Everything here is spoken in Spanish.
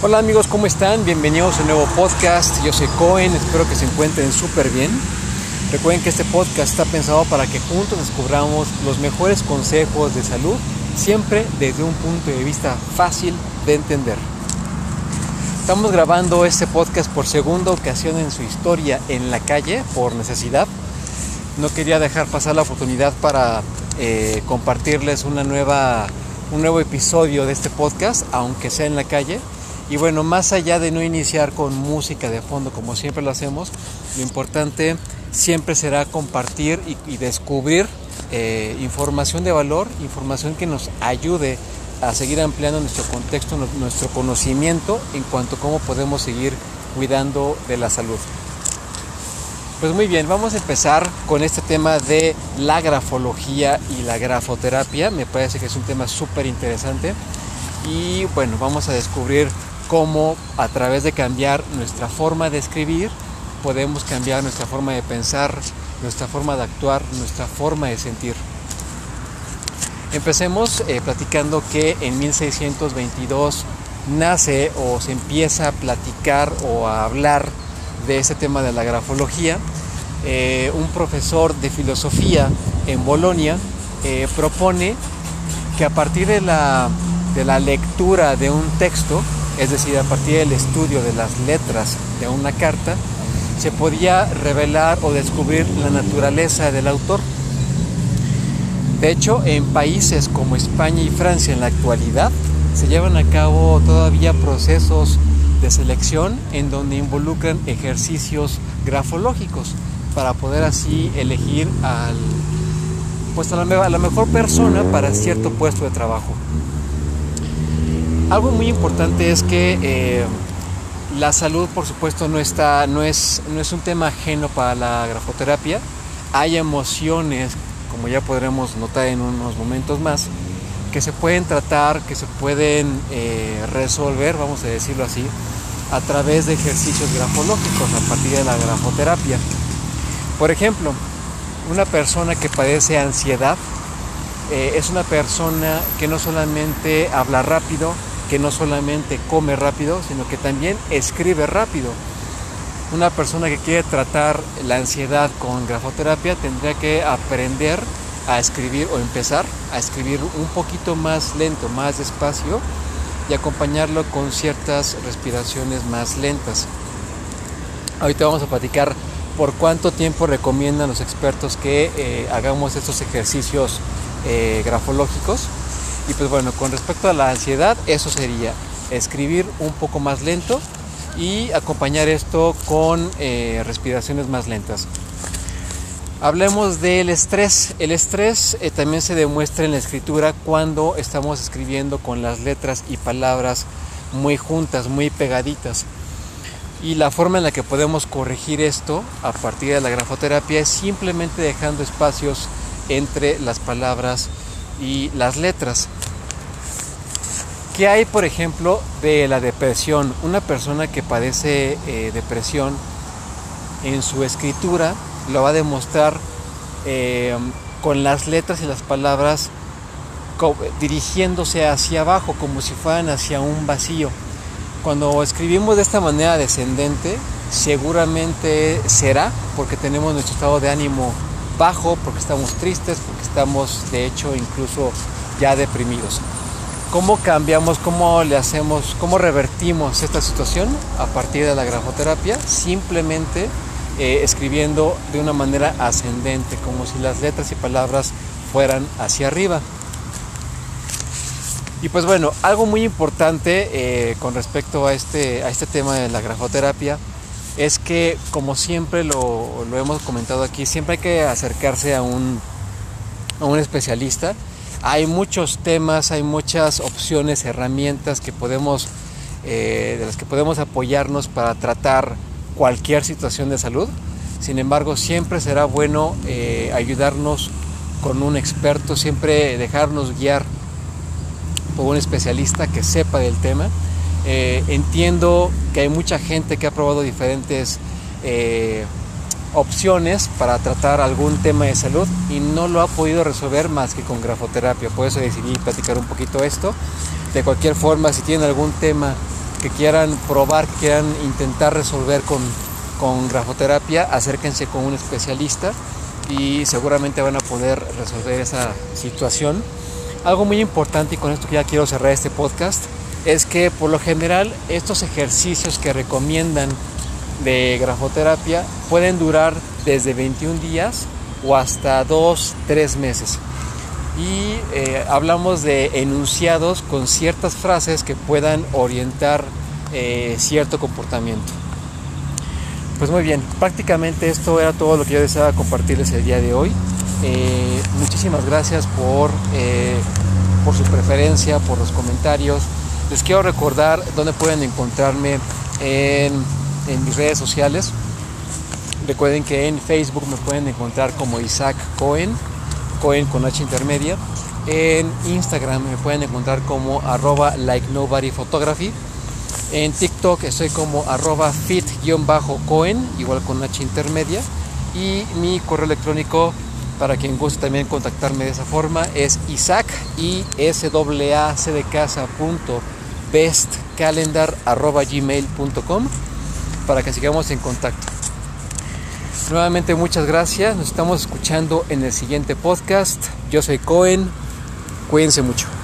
Hola amigos, ¿cómo están? Bienvenidos a un nuevo podcast. Yo soy Cohen, espero que se encuentren súper bien. Recuerden que este podcast está pensado para que juntos descubramos los mejores consejos de salud, siempre desde un punto de vista fácil de entender. Estamos grabando este podcast por segunda ocasión en su historia en la calle, por necesidad. No quería dejar pasar la oportunidad para eh, compartirles una nueva, un nuevo episodio de este podcast, aunque sea en la calle y bueno, más allá de no iniciar con música de fondo como siempre lo hacemos, lo importante siempre será compartir y, descubrir eh, información de valor, información que nos ayude a seguir ampliando nuestro contexto, nuestro conocimiento en cuanto a cómo podemos seguir cuidando de la salud. Pues muy bien, vamos a empezar con este tema de la grafología y la grafoterapia. Me parece que es un tema súper interesante. Y bueno, vamos a descubrir cómo a través de cambiar nuestra forma de escribir podemos cambiar nuestra forma de pensar, nuestra forma de actuar, nuestra forma de sentir. Empecemos eh, platicando que en 1622 nace o se empieza a platicar o a hablar de ese tema de la grafología. Eh, un profesor de filosofía en Bolonia eh, propone que a partir de la, de la lectura de un texto, es decir, a partir del estudio de las letras de una carta, se podía revelar o descubrir la naturaleza del autor. De hecho, en países como España y Francia en la actualidad se llevan a cabo todavía procesos de selección en donde involucran ejercicios grafológicos para poder así elegir al, pues a la mejor persona para cierto puesto de trabajo. Algo muy importante es que eh, la salud, por supuesto, no, está, no, es, no es un tema ajeno para la grafoterapia. Hay emociones, como ya podremos notar en unos momentos más, que se pueden tratar, que se pueden eh, resolver, vamos a decirlo así, a través de ejercicios grafológicos a partir de la grafoterapia. Por ejemplo, una persona que padece ansiedad eh, es una persona que no solamente habla rápido, que no solamente come rápido, sino que también escribe rápido. Una persona que quiere tratar la ansiedad con grafoterapia tendría que aprender a escribir o empezar a escribir un poquito más lento, más despacio y acompañarlo con ciertas respiraciones más lentas. Ahorita vamos a platicar por cuánto tiempo recomiendan los expertos que eh, hagamos estos ejercicios eh, grafológicos y pues bueno, con respecto a la ansiedad, eso sería escribir un poco más lento y acompañar esto con eh, respiraciones más lentas. Hablemos del estrés. El estrés eh, también se demuestra en la escritura cuando estamos escribiendo con las letras y palabras muy juntas, muy pegaditas. Y la forma en la que podemos corregir esto a partir de la grafoterapia es simplemente dejando espacios entre las palabras y las letras. ¿Qué hay, por ejemplo, de la depresión? Una persona que padece eh, depresión en su escritura lo va a demostrar eh, con las letras y las palabras dirigiéndose hacia abajo, como si fueran hacia un vacío. Cuando escribimos de esta manera descendente, seguramente será porque tenemos nuestro estado de ánimo bajo, porque estamos tristes, porque estamos de hecho incluso ya deprimidos. ¿Cómo cambiamos, cómo le hacemos, cómo revertimos esta situación a partir de la grafoterapia? Simplemente eh, escribiendo de una manera ascendente, como si las letras y palabras fueran hacia arriba. Y pues bueno, algo muy importante eh, con respecto a este, a este tema de la grafoterapia es que como siempre lo, hemos comentado aquí, siempre hay que acercarse a un, a un especialista hay muchos temas, hay muchas opciones, herramientas que podemos, eh, de las que podemos apoyarnos para tratar cualquier situación de salud. Sin embargo, siempre será bueno eh, ayudarnos con un experto, siempre dejarnos guiar por un especialista que sepa del tema. Eh, entiendo que hay mucha gente que ha probado diferentes opciones para tratar algún tema de salud y no lo ha podido resolver más que con grafoterapia. Por eso decidí platicar un poquito esto. De cualquier forma, si tienen algún tema que quieran probar, que quieran intentar resolver con, con grafoterapia, acérquense con un especialista y seguramente van a poder resolver esa situación. Algo muy importante y con esto ya quiero cerrar este podcast es que por lo general estos ejercicios que recomiendan de grafoterapia pueden durar desde 21 días o hasta 2, 3 meses. Y eh, hablamos de enunciados con ciertas frases que puedan orientar eh, cierto comportamiento. Pues muy bien, prácticamente esto era todo lo que yo deseaba compartirles el día de hoy. Eh, muchísimas gracias por, por su preferencia, por los comentarios. Les quiero recordar dónde pueden encontrarme en, mis redes sociales. Recuerden que en Facebook me pueden encontrar como Isaac Cohen, Cohen con H intermedia. En Instagram me pueden encontrar como arroba like nobody photography. En TikTok estoy como arroba fit-cohen, igual con H intermedia. Y mi correo electrónico, para quien guste también contactarme de esa forma, es isaac y s a c casa punto bestcalendar arroba gmail.com para que sigamos en contacto. Nuevamente muchas gracias, nos estamos escuchando en el siguiente podcast. Yo soy Cohen, cuídense mucho.